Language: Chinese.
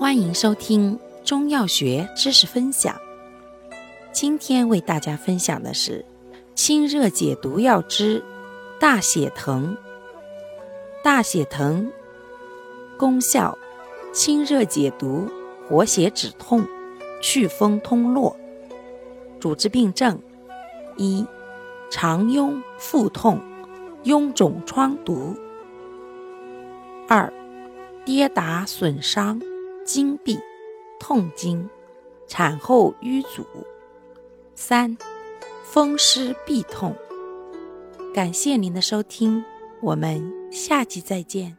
欢迎收听中药学知识分享。今天为大家分享的是清热解毒药之大血藤。大血藤功效：清热解毒，活血止痛，祛风通络。主治病症：一、肠痈、腹痛、痈肿疮毒；二、跌打损伤。经闭、痛经、产后瘀阻；三、风湿痹痛。感谢您的收听，我们下期再见。